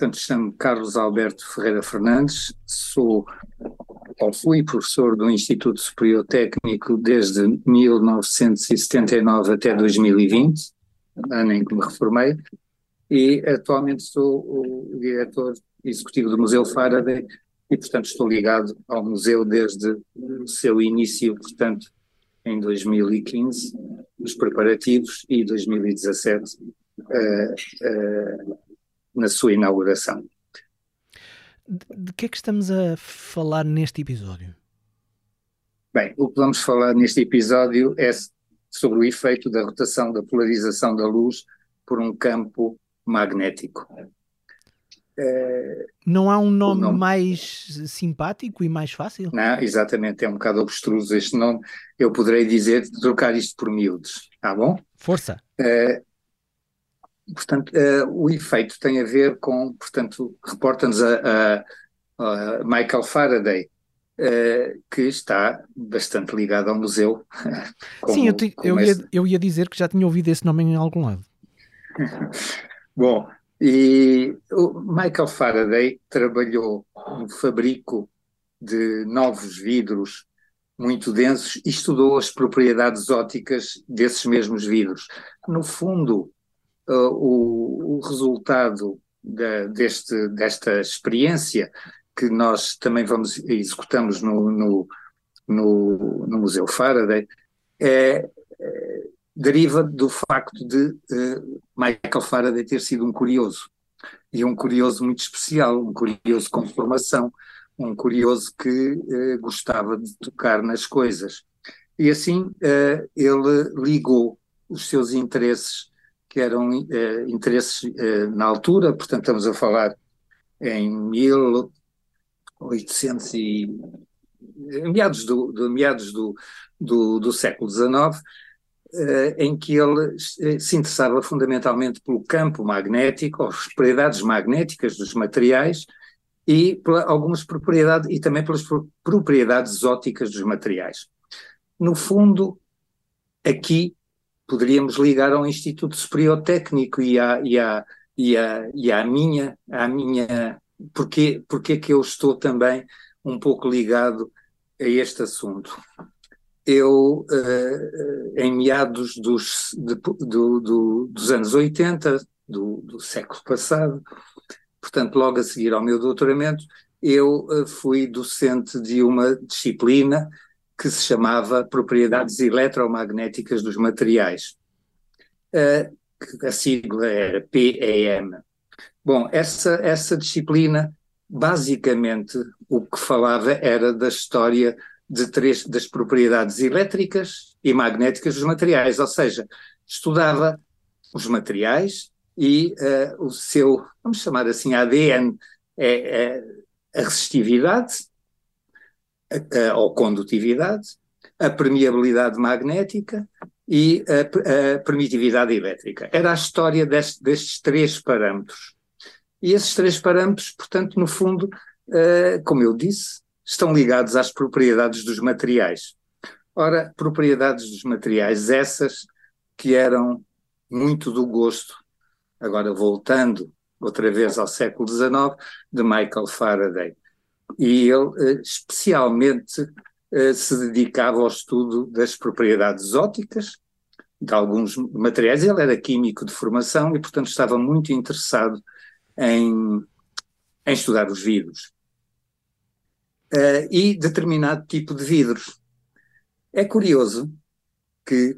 Portanto, chamo-me Carlos Alberto Ferreira Fernandes, sou ou fui professor do Instituto Superior Técnico desde 1979 até 2020, ano em que me reformei, e atualmente sou o diretor executivo do Museu Faraday e, portanto, estou ligado ao museu desde o seu início, portanto, em 2015, os preparativos, e 2017, uh, uh, na sua inauguração. De, de que é que estamos a falar neste episódio? Bem, o que vamos falar neste episódio é sobre o efeito da rotação da polarização da luz por um campo magnético. É, não há um nome, nome, mais simpático e mais fácil? Não, exatamente, é um bocado obstruso este nome. Eu poderei dizer, trocar isto por miúdos, tá bom? Força! É, portanto, é, o efeito tem a ver com, portanto, reporta-nos a, a, a, Michael Faraday, é, que está bastante ligado ao museu. Como, Sim, eu, te, eu, ia, eu ia dizer que já tinha ouvido esse nome em algum lado. Bom, e o Michael Faraday trabalhou no fabrico de novos vidros muito densos e estudou as propriedades ópticas desses mesmos vidros. No fundo, uh, o, o, resultado da, deste, desta experiência que nós também vamos executamos no, no, no, no Museu Faraday é, é deriva do facto de uh, Michael Faraday ter sido um curioso, e um curioso muito especial, um curioso com formação, um curioso que uh, gostava de tocar nas coisas. E assim uh, ele ligou os seus interesses, que eram interesses na altura, portanto estamos a falar em 1800 e meados do, de, meados do, do, do século XIX, eh, em que ele eh, se interessava fundamentalmente pelo campo magnético, as propriedades magnéticas dos materiais e por algumas propriedades e também pelas propriedades óticas dos materiais. No fundo, aqui poderíamos ligar ao Instituto Superior Técnico e à, e à, e à, e à minha, à minha porque, porque é que eu estou também um pouco ligado a este assunto? Eu, uh, em meados dos, de, do, do, dos anos 80, do, do, século passado, portanto, logo a seguir ao meu doutoramento, eu uh, fui docente de uma disciplina que se chamava Propriedades Eletromagnéticas dos Materiais. Uh, a sigla era PEM. Bom, essa, essa disciplina, basicamente, o que falava era da história de três, das propriedades elétricas e magnéticas dos materiais, ou seja, estudava os materiais e uh, o seu, vamos chamar assim, ADN, é, é a resistividade a, a, ou condutividade, a permeabilidade magnética e a, a permitividade elétrica. Era a história deste, destes três parâmetros. E esses três parâmetros, portanto, no fundo, uh, como eu disse, estão ligados às propriedades dos materiais. Ora, propriedades dos materiais essas que eram muito do gosto, agora voltando outra vez ao século XIX, de Michael Faraday. E ele eh, especialmente eh, se dedicava ao estudo das propriedades ópticas de alguns materiais. Ele era químico de formação e, portanto, estava muito interessado em, em estudar os vidros uh, e determinado tipo de vidros. É curioso que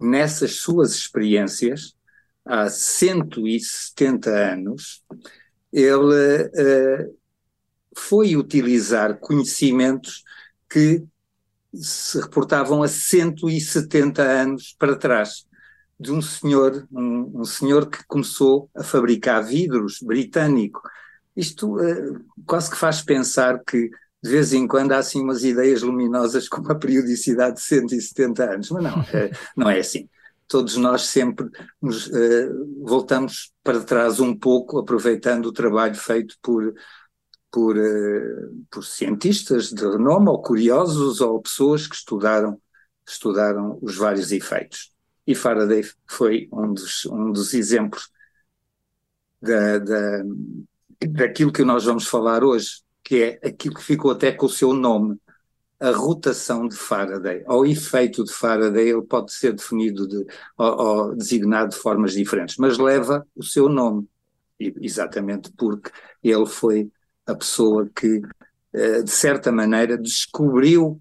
nessas suas experiências, há 170 anos, ele uh, foi utilizar conhecimentos que se reportavam a 170 anos para trás, de um senhor, um, um senhor que começou a fabricar vidros britânico, isto uh, quase que faz pensar que de vez em quando há assim umas ideias luminosas com uma periodicidade de 170 anos, mas não, é, não é assim. Todos nós sempre nos uh, voltamos para trás um pouco, aproveitando o trabalho feito por, por, uh, por cientistas de renome, ou curiosos, ou pessoas que estudaram, estudaram os vários efeitos. E Faraday foi um dos, um dos exemplos da, da, daquilo que nós vamos falar hoje, que é aquilo que ficou até com o seu nome, a rotação de Faraday, ou efeito de Faraday, ele pode ser definido de, ou, ou designado de formas diferentes, mas leva o seu nome, exatamente porque ele foi a pessoa que, eh, de certa maneira, descobriu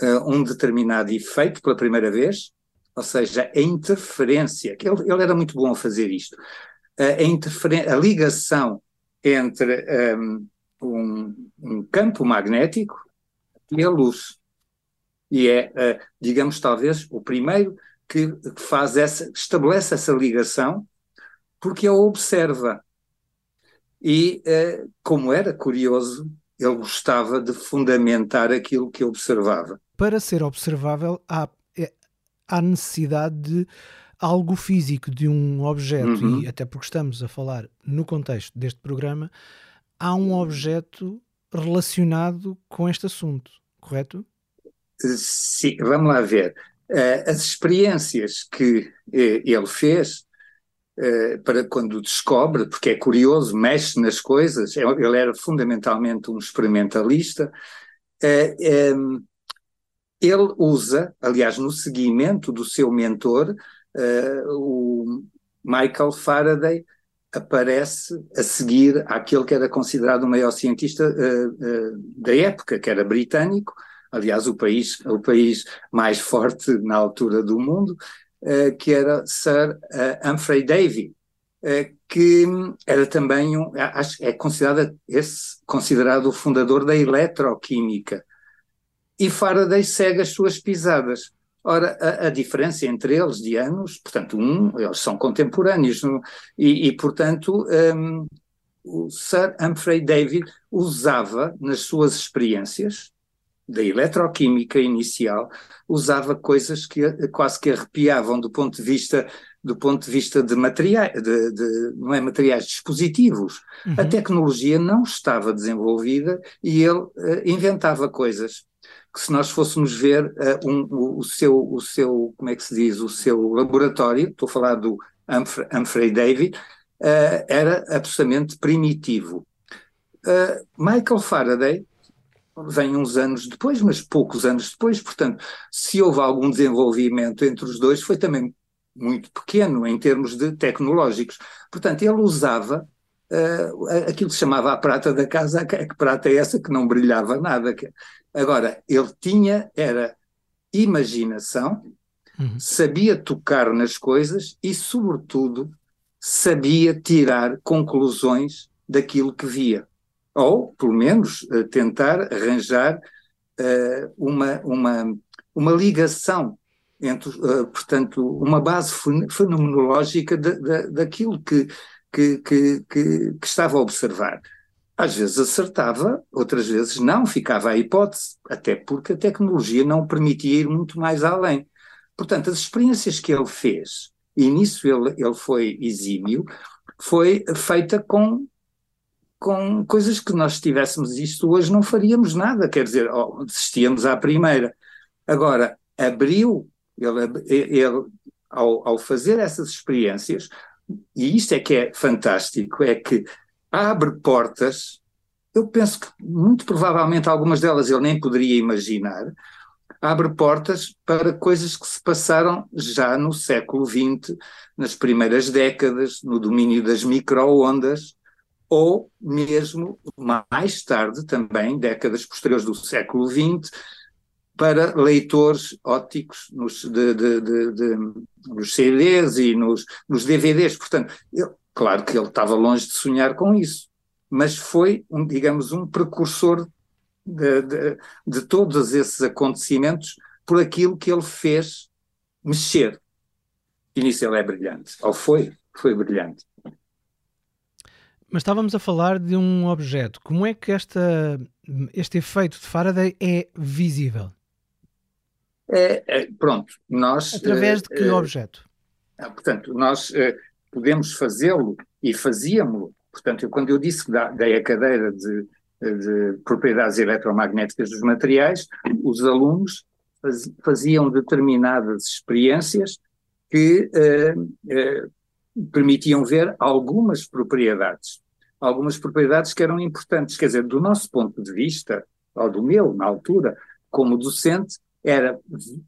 eh, um determinado efeito pela primeira vez, ou seja, a interferência, que ele, ele era muito bom a fazer isto, a, interferência, a ligação entre ehm, um, um campo magnético e a luz. E é, uh, digamos, talvez o primeiro que, faz essa, estabelece essa ligação, porque a observa. E, uh, como era curioso, ele gostava de fundamentar aquilo que observava. Para ser observável, há, é, há necessidade de algo físico, de um objeto, uhum. e até porque estamos a falar no contexto deste programa, há um objeto relacionado com este assunto, correto? Sim, vamos lá ver. Uh, as experiências que ele fez uh, para quando descobre, porque é curioso, mexe nas coisas, é, ele era fundamentalmente um experimentalista, um, ele usa, aliás, no seguimento do seu mentor, o Michael Faraday, aparece a seguir àquele que era considerado o maior cientista da época, que era britânico, aliás, o país, o país mais forte na altura do mundo, que era Sir Humphrey Davy, que era também um, é considerado esse considerado o fundador da eletroquímica. E Faraday segue as suas pisadas. Ora, a, a, diferença entre eles de anos, portanto, um, eles são contemporâneos, e, e portanto, um, o Sir Humphrey Davy usava nas suas experiências da eletroquímica inicial, usava coisas que quase que arrepiavam do ponto de vista do ponto de vista de materiais, de, de, não é materiais, dispositivos. Uhum. A tecnologia não estava desenvolvida e ele uh, inventava coisas que se nós fôssemos ver uh, um, o, o, seu, o seu, como é que se diz, o seu laboratório, estou a falar do Humphrey, Humphrey Davy, uh, era absolutamente primitivo. Michael Faraday vem uns anos depois, mas poucos anos depois, portanto, se houve algum desenvolvimento entre os dois, foi também muito pequeno em termos de tecnológicos. Portanto, ele usava uh, aquilo que se chamava a prata da casa, que, que prata é essa que não brilhava nada. Que, agora, ele tinha, era imaginação, uhum. sabia tocar nas coisas e, sobretudo, sabia tirar conclusões daquilo que via. Ou, pelo menos, uh, tentar arranjar uh, uma, uma, uma ligação entre, uh, portanto, uma base fenomenológica de, de, daquilo que que, que, que, que estava a observar. Às vezes acertava, outras vezes não, ficava a hipótese, até porque a tecnologia não permitia ir muito mais além. Portanto, as experiências que ele fez, e nisso ele, ele foi exímio, foi feita com, com coisas que nós, se tivéssemos isto hoje, não faríamos nada, quer dizer, oh, desistíamos à primeira. Agora, abriu, ele, ele ao, ao fazer essas experiências, e isto é que é fantástico, é que abre portas, eu penso que muito provavelmente algumas delas ele nem poderia imaginar, abre portas para coisas que se passaram já no século XX, nas primeiras décadas, no domínio das microondas, ou mesmo mais tarde também, décadas posteriores do século XX, para leitores ópticos nos, de, de, de, nos CDs e nos, nos DVDs. Portanto, eu, claro que ele estava longe de sonhar com isso, mas foi, um, digamos, um precursor de, todos esses acontecimentos por aquilo que ele fez mexer. E nisso ele é brilhante, ou foi, foi brilhante. Mas estávamos a falar de um objeto. Como é que esta, este efeito de Faraday é visível? É, é, pronto, nós. Através de que é, objeto? Ah, portanto, nós podemos fazê-lo e fazíamos-lo. Portanto, eu, quando eu disse que dei a cadeira de, de propriedades eletromagnéticas dos materiais, os alunos faz, faziam determinadas experiências que permitiam ver algumas propriedades, algumas propriedades que eram importantes. Quer dizer, do nosso ponto de vista, ou do meu, na altura, como docente, era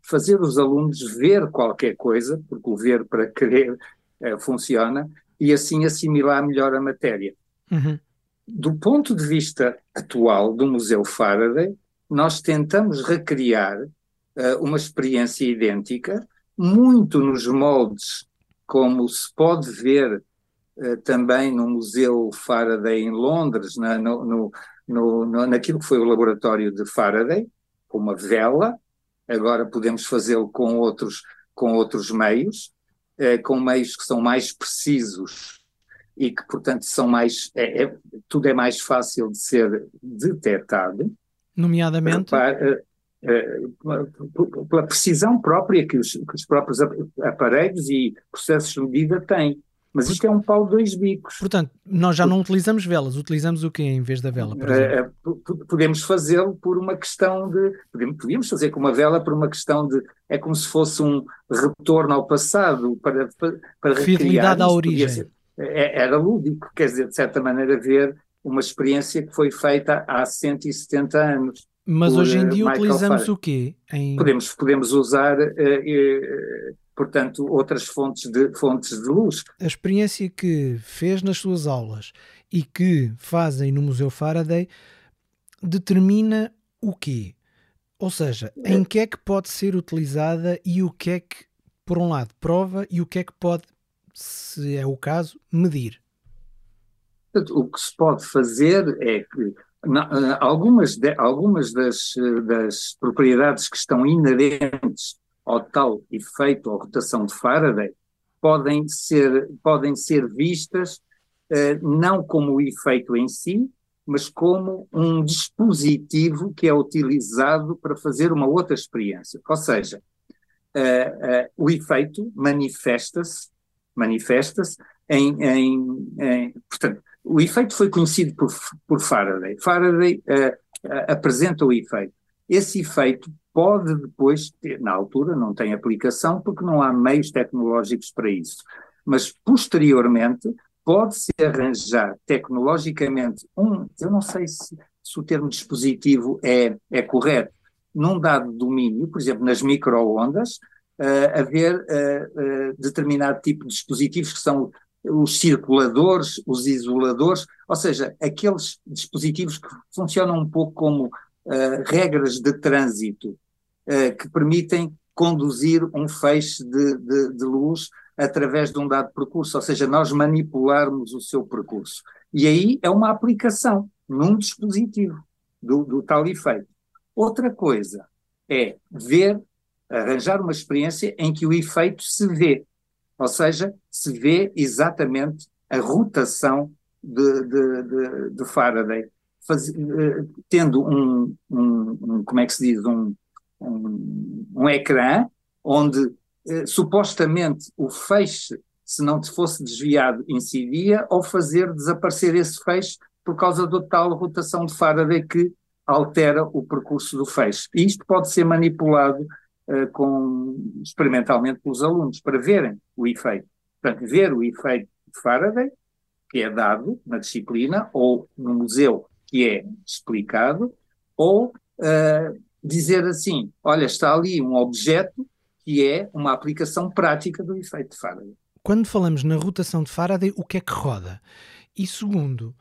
fazer os alunos ver qualquer coisa, porque o ver para querer eh, funciona, e assim assimilar melhor a matéria. Uhum. Do ponto de vista atual do Museu Faraday, nós tentamos recriar uh, uma experiência idêntica, muito nos moldes como se pode ver uh, também no Museu Faraday em Londres, na, no, no, no, naquilo que foi o laboratório de Faraday, com uma vela, agora podemos fazê-lo com outros, com outros meios, uh, com meios que são mais precisos e que, portanto, são mais. É, é, tudo é mais fácil de ser detectado. Nomeadamente. Para, uh, pela precisão própria que os, que os, próprios aparelhos e processos de medida têm. Mas isto é um pau de dois bicos. Portanto, nós já não utilizamos velas, utilizamos o quê em vez da vela? Uh, podemos fazê-lo por uma questão de. Podíamos fazer com uma vela por uma questão de. É como se fosse um retorno ao passado para, para, Fidelidade à origem. É, era lúdico, quer dizer, de certa maneira, ver uma experiência que foi feita há 170 anos. Mas hoje em dia Michael utilizamos Farr. o quê? Em... Podemos, podemos usar, uh, uh, portanto, outras fontes de, fontes de luz. A experiência que fez nas suas aulas e que fazem no Museu Faraday determina o quê? Ou seja, em que é que pode ser utilizada e o que é que, por um lado, prova e o que é que pode se é o caso, medir? O que se pode fazer é que na, algumas, de, algumas das, das propriedades que estão inerentes ao tal efeito ou rotação de Faraday podem ser, podem ser vistas eh, não como o efeito em si, mas como um dispositivo que é utilizado para fazer uma outra experiência. Ou seja, eh, eh, o efeito manifesta-se manifesta-se em, em, em, Portanto, o efeito foi conhecido por, por Faraday. Faraday uh, uh, apresenta o efeito. Esse efeito pode depois, ter, na altura, não tem aplicação porque não há meios tecnológicos para isso, mas posteriormente pode-se arranjar tecnologicamente um, eu não sei se, se o termo dispositivo é, é correto, num dado domínio, por exemplo, nas microondas, uh, haver uh, uh, determinado tipo de dispositivos que são os circuladores, os isoladores, ou seja, aqueles dispositivos que funcionam um pouco como regras de trânsito que permitem conduzir um feixe de, de, de, luz através de um dado percurso, ou seja, nós manipularmos o seu percurso. E aí é uma aplicação num dispositivo do, do tal efeito. Outra coisa é ver arranjar uma experiência em que o efeito se vê, ou seja, se vê exatamente a rotação de, de, de, de Faraday, Faz, uh, tendo um, um, um, como é que se diz, um, um, um ecrã onde uh, supostamente o feixe, se não fosse desviado, incidia, ou fazer desaparecer esse feixe por causa da tal rotação de Faraday que altera o percurso do feixe. E isto pode ser manipulado com, experimentalmente pelos alunos, para verem o efeito. Portanto, ver o efeito de Faraday, que é dado na disciplina, ou no museu, que é explicado, ou uh, dizer assim: olha, está ali um objeto que é uma aplicação prática do efeito de Faraday. Quando falamos na rotação de Faraday, o que é que roda? E segundo,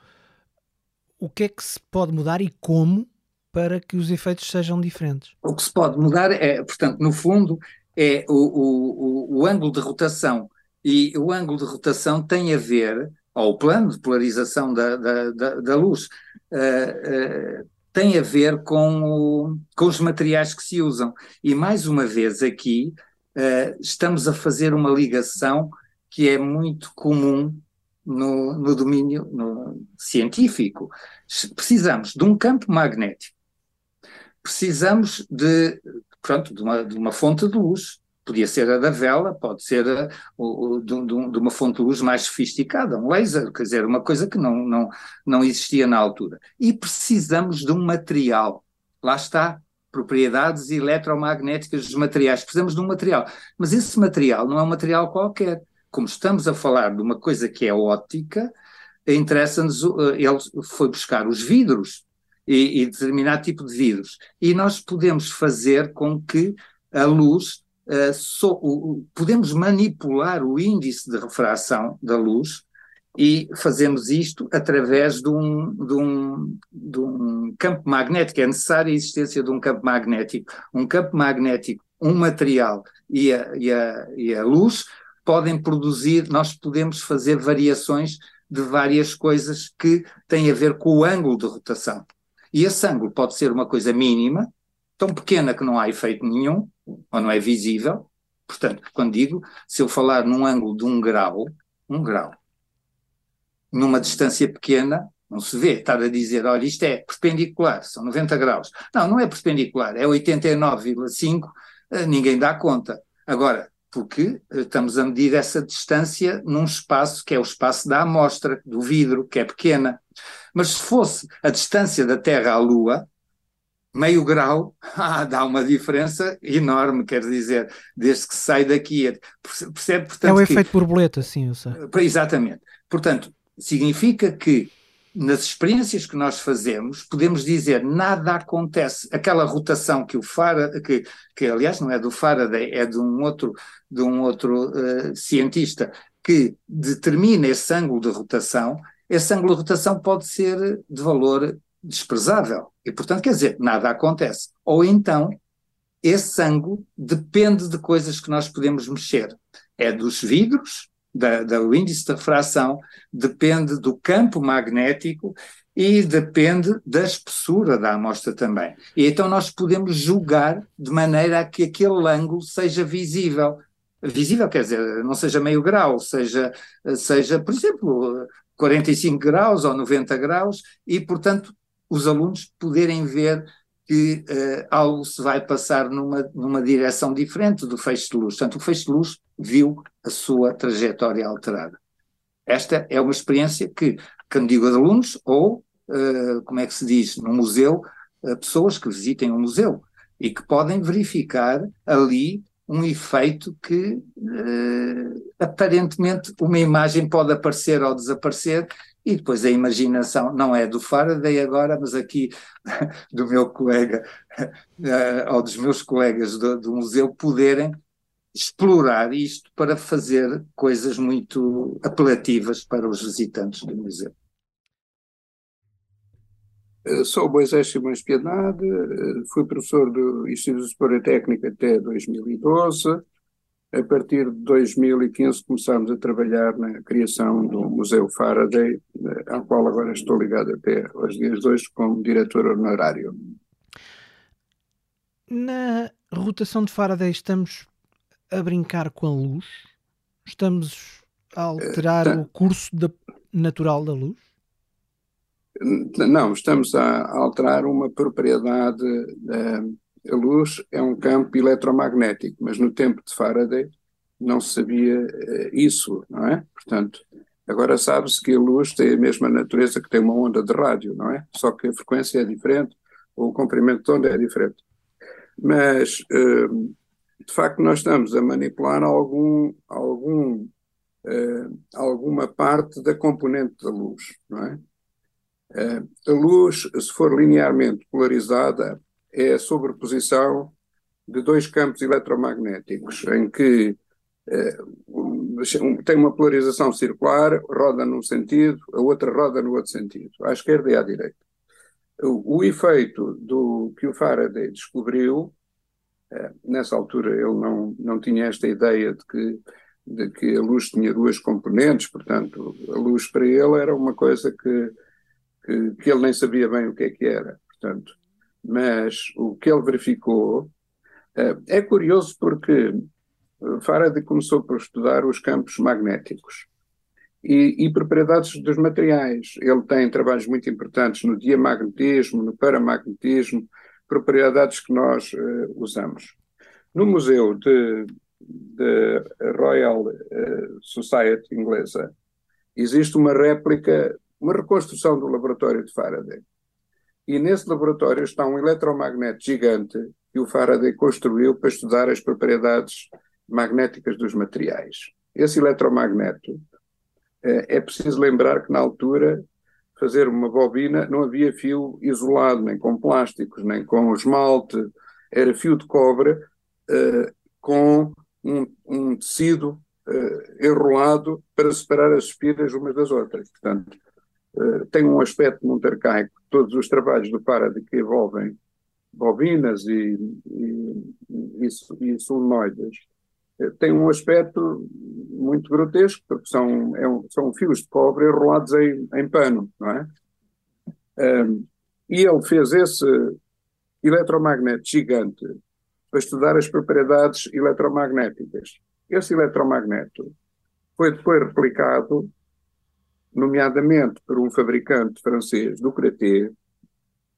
o que é que se pode mudar e como para que os efeitos sejam diferentes. O que se pode mudar é, portanto, no fundo, é o, o, o, o ângulo de rotação. E o ângulo de rotação tem a ver, ou o plano de polarização da, da, da, da luz, uh, uh, tem a ver com, o, com os materiais que se usam. E mais uma vez aqui uh, estamos a fazer uma ligação que é muito comum no, no domínio no, científico. Precisamos de um campo magnético precisamos de, pronto, de uma, de uma fonte de luz. Podia ser a da vela, pode ser a, o, de, de, uma fonte de luz mais sofisticada, um laser, quer dizer, uma coisa que não, não, não existia na altura. E precisamos de um material. Lá está, propriedades eletromagnéticas dos materiais. Precisamos de um material. Mas esse material não é um material qualquer. como estamos a falar de uma coisa que é óptica, interessa-nos, ele foi buscar os vidros e, e determinado tipo de vidros. E nós podemos fazer com que a luz, uh, so, podemos manipular o índice de refração da luz e fazemos isto através de um, de, um, de um campo magnético. É necessária a existência de um campo magnético. Um campo magnético, um material e a, e a, e a luz podem produzir, nós podemos fazer variações de várias coisas que têm a ver com o ângulo de rotação. E esse ângulo pode ser uma coisa mínima, tão pequena que não há efeito nenhum, ou não é visível. Portanto, quando digo, se eu falar num ângulo de um grau, um grau, numa distância pequena, não se vê. Estar a dizer, olha, isto é perpendicular, são 90 graus. Não, não é perpendicular, é 89,5, eh, ninguém dá conta. Agora, porque eh, estamos a medir essa distância num espaço que é o espaço da amostra, do vidro, que é pequena. Mas se fosse a distância da Terra à Lua, meio grau, ah, dá uma diferença enorme, quer dizer, desde que sai daqui. Percebe, portanto, é o efeito borboleta, sim, eu sei. Exatamente. Portanto, significa que nas experiências que nós fazemos, podemos dizer nada acontece. Aquela rotação que o Faraday, que, que aliás não é do Faraday, é de um outro, de um outro uh, cientista, que determina esse ângulo de rotação, esse ângulo de rotação pode ser de valor desprezável. E, portanto, quer dizer, nada acontece. Ou então, esse ângulo depende de coisas que nós podemos mexer. É dos vidros, da, do índice de refração, depende do campo magnético e depende da espessura da amostra também. E então nós podemos julgar de maneira a que aquele ângulo seja visível. Visível quer dizer, não seja meio grau, seja, seja por exemplo, 45 graus ou 90 graus, e, portanto, os alunos poderem ver que uh, algo se vai passar numa, numa direção diferente do feixe de luz. Portanto, o feixe de luz viu a sua trajetória alterada. Esta é uma experiência que, quando digo alunos, ou, uh, como é que se diz, no museu, pessoas que visitem um museu e que podem verificar ali um efeito que uh, aparentemente uma imagem pode aparecer ou desaparecer e depois a imaginação não é do Faraday agora, mas aqui do meu colega uh, ou dos meus colegas do, do museu poderem explorar isto para fazer coisas muito apelativas para os visitantes do museu. Eh, sou Moisés Simões Piedade, eh, fui professor do Instituto Superior Técnico até 2012. A partir de 2015 começámos a trabalhar na criação do Museu Faraday, eh, ao qual agora estou ligado até aos dias de hoje como diretor honorário. Na rotação de Faraday estamos a brincar com a luz? Estamos a alterar uh, tá. o curso da, natural da luz? Não, estamos a alterar uma propriedade. A luz é um campo eletromagnético, mas no tempo de Faraday não se sabia eh, isso, não é? Portanto, agora sabe-se que a luz tem a mesma natureza que tem uma onda de rádio, não é? Só que a frequência é diferente, ou o comprimento de onda é diferente. Mas, eh, de facto, nós estamos a manipular algum, algum, alguma parte da componente da luz, não é? Eh, a luz, se for linearmente polarizada, é a sobreposição de dois campos eletromagnéticos, em que eh, tem uma polarização circular, roda num sentido, a outra roda no outro sentido, à esquerda e à direita. O, o efeito do que o Faraday descobriu, eh, nessa altura ele não, não tinha esta ideia de que, de que a luz tinha duas componentes, portanto, a luz para ele era uma coisa que que, que ele nem sabia bem o que é que era, portanto. Mas o que ele verificou uh, é curioso porque Faraday começou por estudar os campos magnéticos e, e, propriedades dos materiais. Ele tem trabalhos muito importantes no diamagnetismo, no paramagnetismo, propriedades que nós uh, usamos. No Museu de, de Royal uh, Society inglesa existe uma réplica uma reconstrução do laboratório de Faraday. E nesse laboratório está um eletromagneto gigante que o Faraday construiu para estudar as propriedades magnéticas dos materiais. esse eletromagneto, é, é preciso lembrar que na altura fazer uma bobina não havia fio isolado, nem com plásticos, nem com esmalte, era fio de cobre uh, com um, um tecido uh, enrolado para separar as espiras umas das outras. Portanto, tem um aspecto muito arcaico. Todos os trabalhos do Faraday que envolvem bobinas e, e, e, e solenoides uh, têm um aspecto muito grotesco, porque são, é um, são fios de cobre enrolados em, em pano, não é? Um, e ele fez esse eletromagnete gigante para estudar as propriedades eletromagnéticas. Esse eletromagneto foi depois replicado, nomeadamente por um fabricante francês, Ducreté,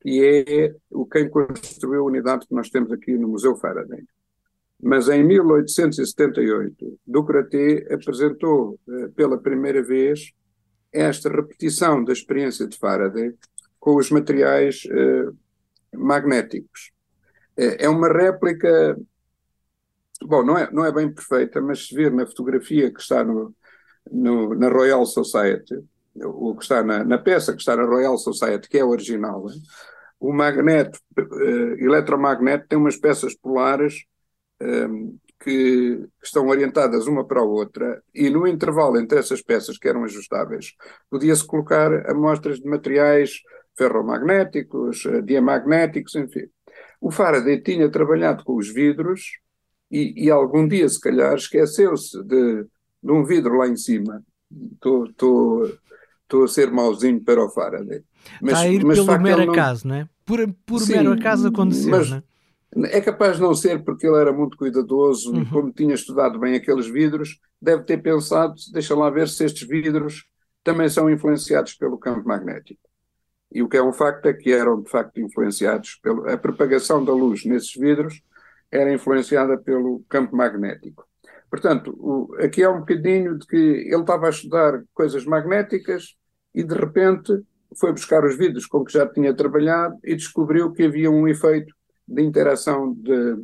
que é o quem construiu a unidade que nós temos aqui no Museu Faraday. Mas em 1878, Ducreté apresentou eh, pela primeira vez esta repetição da experiência de Faraday com os materiais eh, magnéticos. É, é uma réplica, bom, não é, não é bem perfeita, mas se vir na fotografia que está no, no na Royal Society, o que está na, na, peça que está na Royal Society, que é original, o magneto, uh, eletromagneto tem umas peças polares um, ehm, que, estão orientadas uma para a outra e no intervalo entre essas peças que eram ajustáveis podia-se colocar amostras de materiais ferromagnéticos, uh, diamagnéticos, enfim. O Faraday tinha trabalhado com os vidros e, e algum dia, se calhar, esqueceu-se de, de, um vidro lá em cima. Estou a ser mauzinho para o Faraday. Mas, Está a ir mas pelo mero não... acaso, não é? Por, por Sim, mero acaso aconteceu, mas, não é? É capaz de não ser porque ele era muito cuidadoso uhum. e como tinha estudado bem aqueles vidros, deve ter pensado, deixa lá ver se estes vidros também são influenciados pelo campo magnético. E o que é um facto é que eram, de facto, influenciados pela propagação da luz nesses vidros era influenciada pelo campo magnético. Portanto, o, aqui é um bocadinho de que ele estava a estudar coisas magnéticas e, de repente, foi buscar os vidros com que já tinha trabalhado e descobriu que havia um efeito de interação de,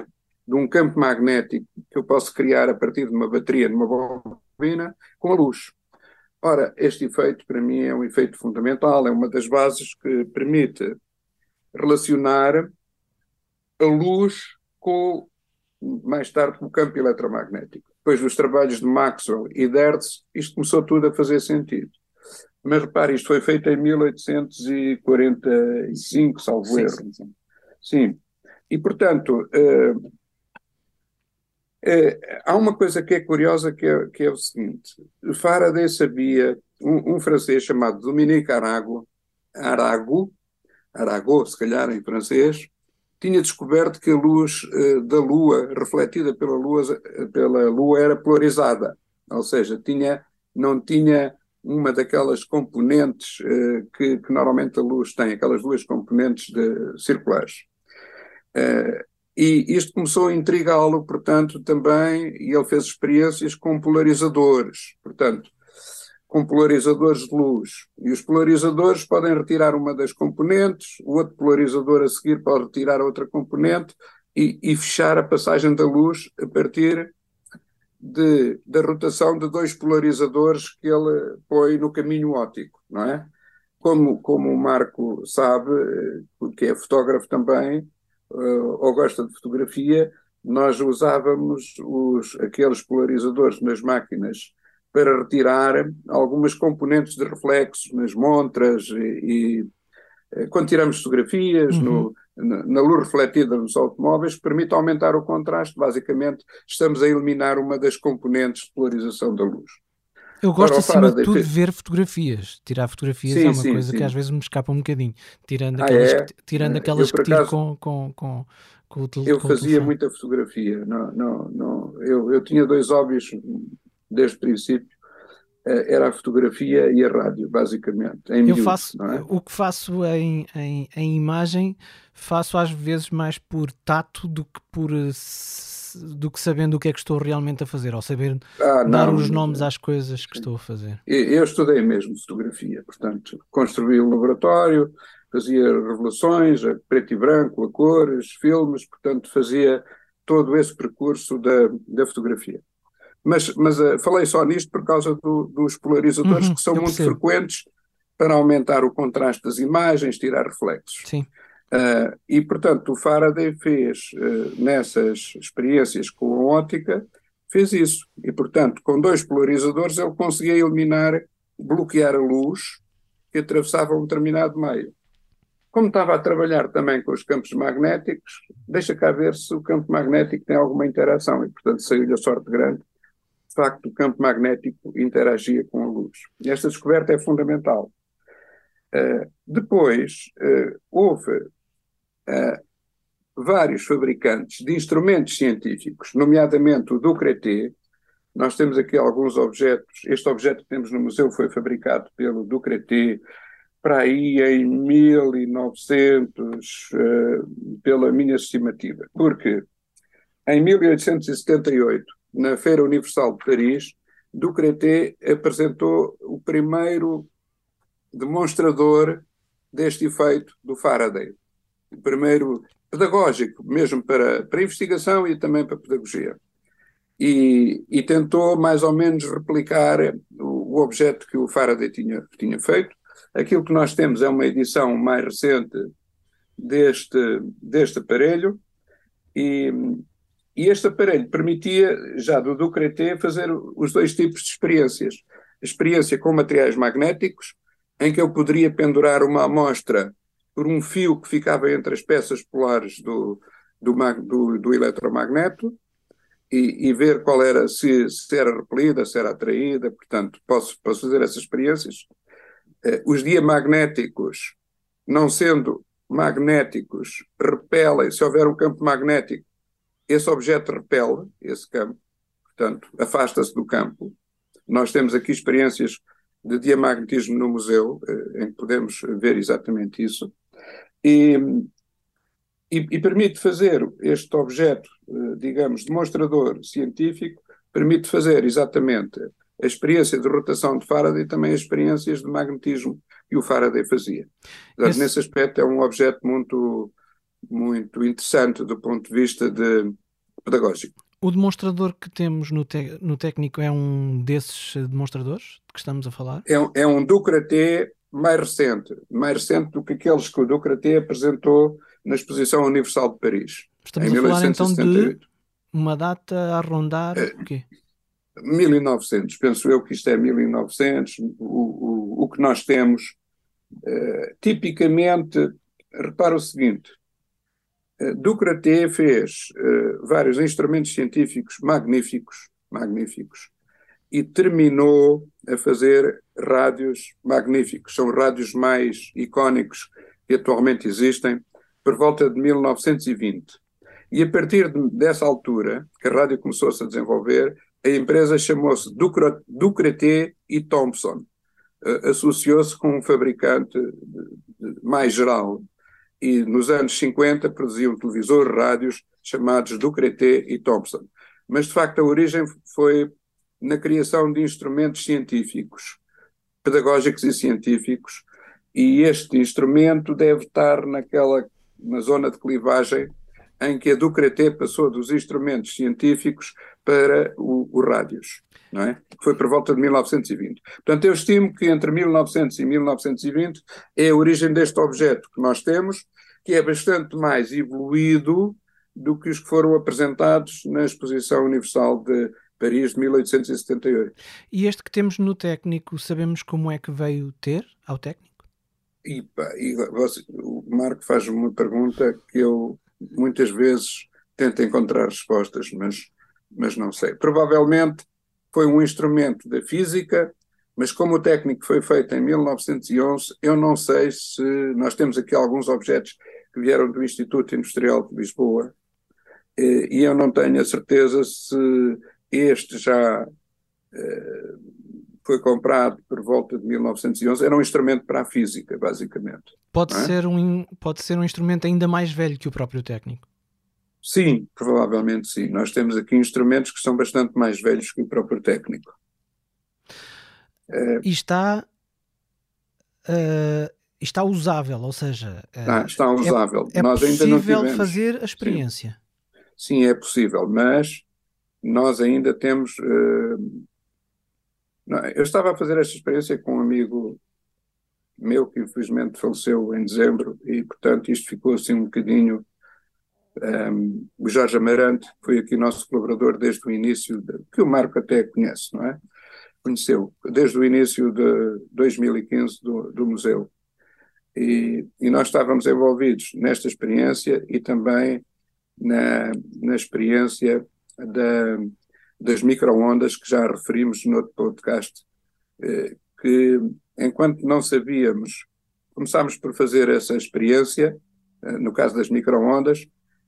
de um campo magnético que eu posso criar a partir de uma bateria, numa bobina, com a luz. Ora, este efeito, para mim, é um efeito fundamental, é uma das bases que permite relacionar a luz com, mais tarde, com o campo eletromagnético. Depois dos trabalhos de Maxwell e Hertz, isto começou tudo a fazer sentido. Mas repare, isto foi feito em 1845, salvo erro. Sim, sim. sim. E, portanto, uh, é, há uma coisa que é curiosa que é, que é o seguinte: Faraday sabia, um, um francês chamado Dominique Arago, Arago, Arago, se calhar em francês, tinha descoberto que a luz uh, da Lua, refletida pela Lua, pela Lua, era polarizada, ou seja, tinha, não tinha uma daquelas componentes uh, que, que, normalmente a luz tem, aquelas duas componentes de, circulares. Uh, e isto começou a intrigá-lo, portanto, também, e ele fez experiências com polarizadores, portanto, com polarizadores de luz. E os polarizadores podem retirar uma das componentes, o outro polarizador a seguir pode retirar outra componente e, e fechar a passagem da luz a partir de, da rotação de dois polarizadores que ele põe no caminho óptico, não é? Como, como o Marco sabe, eh, que é fotógrafo também, uh, ou gosta de fotografia, nós usávamos os, aqueles polarizadores nas máquinas para retirar algumas componentes de reflexos nas montras e, e eh, quando tiramos fotografias uhum. no, na, luz refletida nos automóveis, permite aumentar o contraste. Basicamente, estamos a eliminar uma das componentes de polarização da luz. Eu gosto, acima de tudo, de ver fotografias. Tirar fotografias sim, é uma sim, coisa sim. que às vezes me escapa um bocadinho. Tirando aquelas, ah, é? que, tirando é, aquelas que tiro com, com, com, com o telefone. Eu fazia muita fotografia. Não, não, não. Eu, eu tinha dois hobbies desde o princípio. Eh, era a fotografia e a rádio, basicamente. eu faço é? o que faço em, em, em imagem, faço às vezes mais por tato do que por do que sabendo o que é que estou realmente a fazer, ou saber ah, dar os nomes às coisas que estou a fazer. Eu estudei mesmo fotografia, portanto, construí um laboratório, fazia revelações, a preto e branco, a cores, filmes, portanto, fazia todo esse percurso da, da fotografia. Mas, mas uh, falei só nisto por causa do, dos polarizadores Uhum, que são muito percebo. frequentes para aumentar o contraste das imagens, tirar reflexos. Sim. Uh, e, portanto, o Faraday fez, uh, nessas experiências com a óptica, fez isso. E, portanto, com dois polarizadores ele conseguia eliminar, bloquear a luz que atravessava um determinado meio. Como estava a trabalhar também com os campos magnéticos, deixa cá ver se o campo magnético tem alguma interação e, portanto, saiu-lhe a sorte grande. Facto, o campo magnético interagia com a luz. Esta descoberta é fundamental. Uh, depois, uh, houve uh, vários fabricantes de instrumentos científicos, nomeadamente o Ducreté. Nós temos aqui alguns objetos. Este objeto que temos no museu foi fabricado pelo Ducreté para aí em 1900, pela minha estimativa. Porque em 1878, na Feira Universal de Paris, Ducreté apresentou o primeiro demonstrador deste efeito do Faraday. O primeiro pedagógico, mesmo para, para investigação e também para pedagogia. E, e tentou mais ou menos replicar o, o, objeto que o Faraday tinha, tinha feito. Aquilo que nós temos é uma edição mais recente deste, deste aparelho e, e este aparelho permitia, já do Ducreté, fazer os dois tipos de experiências. Experiência com materiais magnéticos, em que eu poderia pendurar uma amostra por um fio que ficava entre as peças polares do, do, do, do eletromagneto e, e, ver qual era, se, se, era repelida, se era atraída, portanto, posso, posso fazer essas experiências. Eh, os diamagnéticos, não sendo magnéticos, repelem, se houver um campo magnético, esse objeto repele esse campo, portanto, afasta-se do campo. Nós temos aqui experiências de diamagnetismo no museu, em que podemos ver exatamente isso, e, e, e, permite fazer este objeto, digamos, demonstrador científico, permite fazer exatamente a experiência de rotação de Faraday e também as experiências de magnetismo que o Faraday fazia. Portanto, Esse... Nesse aspecto é um objeto muito, muito interessante do ponto de vista de pedagógico. O demonstrador que temos no, te no técnico é um desses demonstradores de que estamos a falar? É, um, é um Ducraté mais recente, mais recente do que aqueles que o Ducraté apresentou na Exposição Universal de Paris. Estamos em a falar então de uma data a rondar é, o quê? 1900, penso eu que isto é 1900, o, o, o que nós temos, uh, tipicamente, repara o seguinte, Ducraté fez uh, vários instrumentos científicos magníficos, magníficos, e terminou a fazer rádios magníficos. São rádios mais icónicos que atualmente existem, por volta de 1920. E a partir de, dessa altura, que a rádio começou-se a desenvolver, a empresa chamou-se Ducraté e Thompson. Uh, Associou-se com um fabricante de, de, mais geral, e nos anos 50 produziam televisores, rádios chamados Ducreté e Thompson. Mas de facto a origem foi na criação de instrumentos científicos, pedagógicos e científicos, e este instrumento deve estar naquela na zona de clivagem em que a Ducreté passou dos instrumentos científicos para os rádios, é? Foi por volta de 1920. Portanto, eu estimo que entre 1900 e 1920 é a origem deste objeto que nós temos, que é bastante mais evoluído do que os que foram apresentados na Exposição Universal de Paris de 1878. E este que temos no técnico, sabemos como é que veio ter ao técnico? E, pá, e você, o Marco faz uma pergunta que eu muitas vezes tento encontrar respostas, mas, mas não sei. Provavelmente foi um instrumento da física, mas como o técnico foi feito em 1911, eu não sei se nós temos aqui alguns objetos que vieram do Instituto Industrial de Lisboa e eu não tenho a certeza se este já foi comprado por volta de 1911, era um instrumento para a física, basicamente. Pode, é? ser, um, pode ser um instrumento ainda mais velho que o próprio técnico. Sim, provavelmente sim. Nós temos aqui instrumentos que são bastante mais velhos que o próprio técnico. E está, uh, está usável, ou seja, uh, ah, está usável. É, é Nós ainda não tivemos. fazer a experiência. Sim. sim, é possível, mas nós ainda temos. Não, eu estava a fazer esta experiência com um amigo meu que infelizmente faleceu em dezembro e, portanto, isto ficou assim um bocadinho. Um, o Jorge Amarante foi aqui nosso colaborador desde o início, de, que o Marco até conhece, não é? Conheceu desde o início de 2015 do, do museu. E, e, nós estávamos envolvidos nesta experiência e também na, na experiência da, das microondas que já referimos no outro podcast, eh, que enquanto não sabíamos, começámos por fazer essa experiência, eh, no caso das microondas,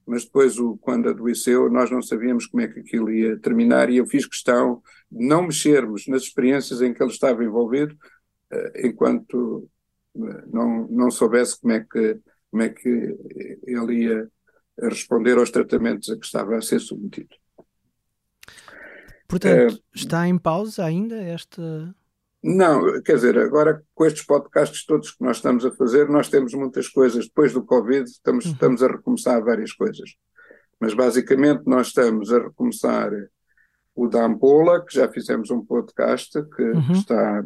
mas depois, o, quando adoeceu, nós não sabíamos como é que aquilo ia terminar e eu fiz questão de não mexermos nas experiências em que ele estava envolvido, eh, enquanto eh, não, não soubesse como é, que, como é que ele ia responder aos tratamentos a que estava a ser submetido. Portanto, é, está em pausa ainda esta não, quer dizer, agora com estes podcasts todos que nós estamos a fazer, nós temos muitas coisas. Depois do Covid, estamos, uhum. estamos a recomeçar várias coisas. Mas basicamente nós estamos a recomeçar o da Ampola, que já fizemos um podcast, que uhum. está,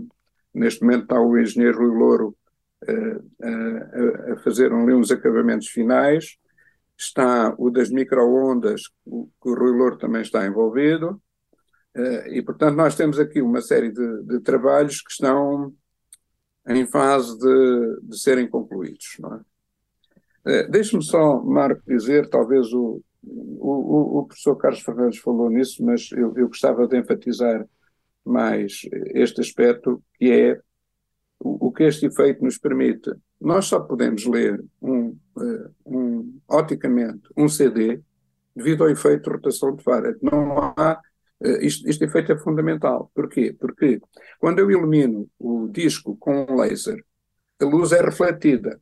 neste momento está o engenheiro Rui Louro uh, uh, a fazer ali uns acabamentos finais. Está o das microondas, que o Rui Louro também está envolvido. Eh, e, portanto, nós temos aqui uma série de, de trabalhos que estão em fase de, de serem concluídos. É? Eh, deixe-me só, Marco, dizer, talvez o, o, o, professor Carlos Fernandes falou nisso, mas eu, eu gostava de enfatizar mais este aspecto, que é o, o, que este efeito nos permite. Nós só podemos ler um, eh, um, oticamente um CD devido ao efeito de rotação de Faraday. Não há isto, este efeito é fundamental. Porquê? Porque quando eu ilumino o disco com um laser, a luz é refletida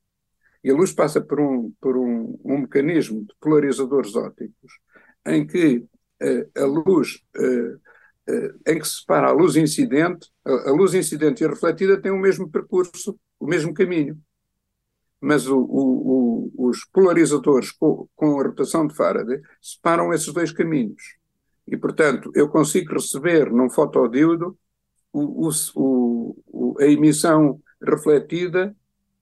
e a luz passa por um, por um, um mecanismo de polarizadores ópticos em que uh, a luz uh, em que se separa a luz incidente, a, a, luz incidente e a refletida têm o mesmo percurso, o mesmo caminho. Mas o, o, o, os polarizadores com a rotação de Faraday separam esses dois caminhos. E, portanto, eu consigo receber num fotodíodo o, o, o, a emissão refletida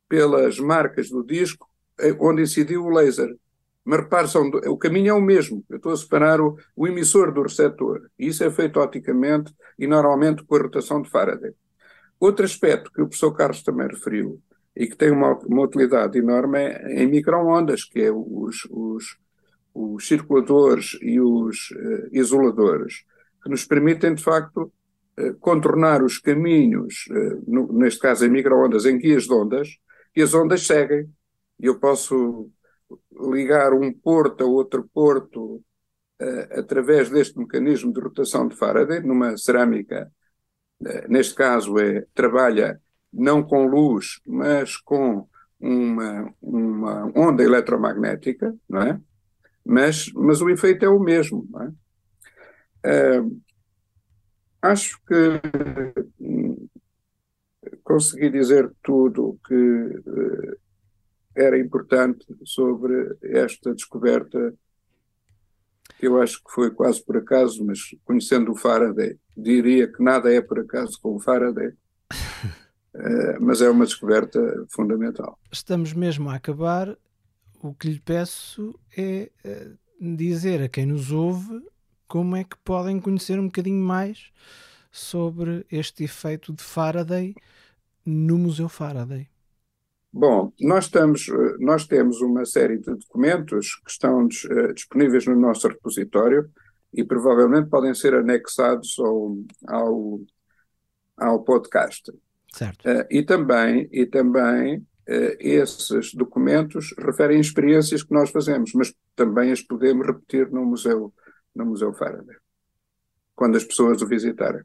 pelas marcas do disco eh, onde incidiu o laser. Mas repare, o caminho é o mesmo. Eu estou a separar o, o emissor do receptor. Isso é feito oticamente e normalmente com a rotação de Faraday. Outro aspecto que o professor Carlos também referiu e que tem uma, uma utilidade enorme é em microondas, que é os, os, os circuladores e os uh, isoladores, que nos permitem, de facto, uh, contornar os caminhos, uh, no, neste caso em microondas, em guias de ondas, e as ondas seguem. E eu posso ligar um porto a outro porto através deste mecanismo de rotação de Faraday, numa cerâmica, neste caso é, trabalha não com luz, mas com uma, uma onda eletromagnética, não é? Mas, mas o efeito é o mesmo. É? Uh, acho que hum, consegui dizer tudo que uh, era importante sobre esta descoberta, que eu acho que foi quase por acaso, mas conhecendo o Faraday, diria que nada é por acaso com o Faraday. Uh, mas é uma descoberta fundamental. Estamos mesmo a acabar o que lhe peço é eh, dizer a quem nos ouve como é que podem conhecer um bocadinho mais sobre este efeito de Faraday no Museu Faraday. Bom, nós, estamos, eh, nós temos uma série de documentos que estão uh, disponíveis no nosso repositório e provavelmente podem ser anexados ao, ao, ao podcast. Certo. E também, e também eh, esses documentos referem experiências que nós fazemos, mas também as podemos repetir no museu, no museu Faraday, quando as pessoas o visitarem.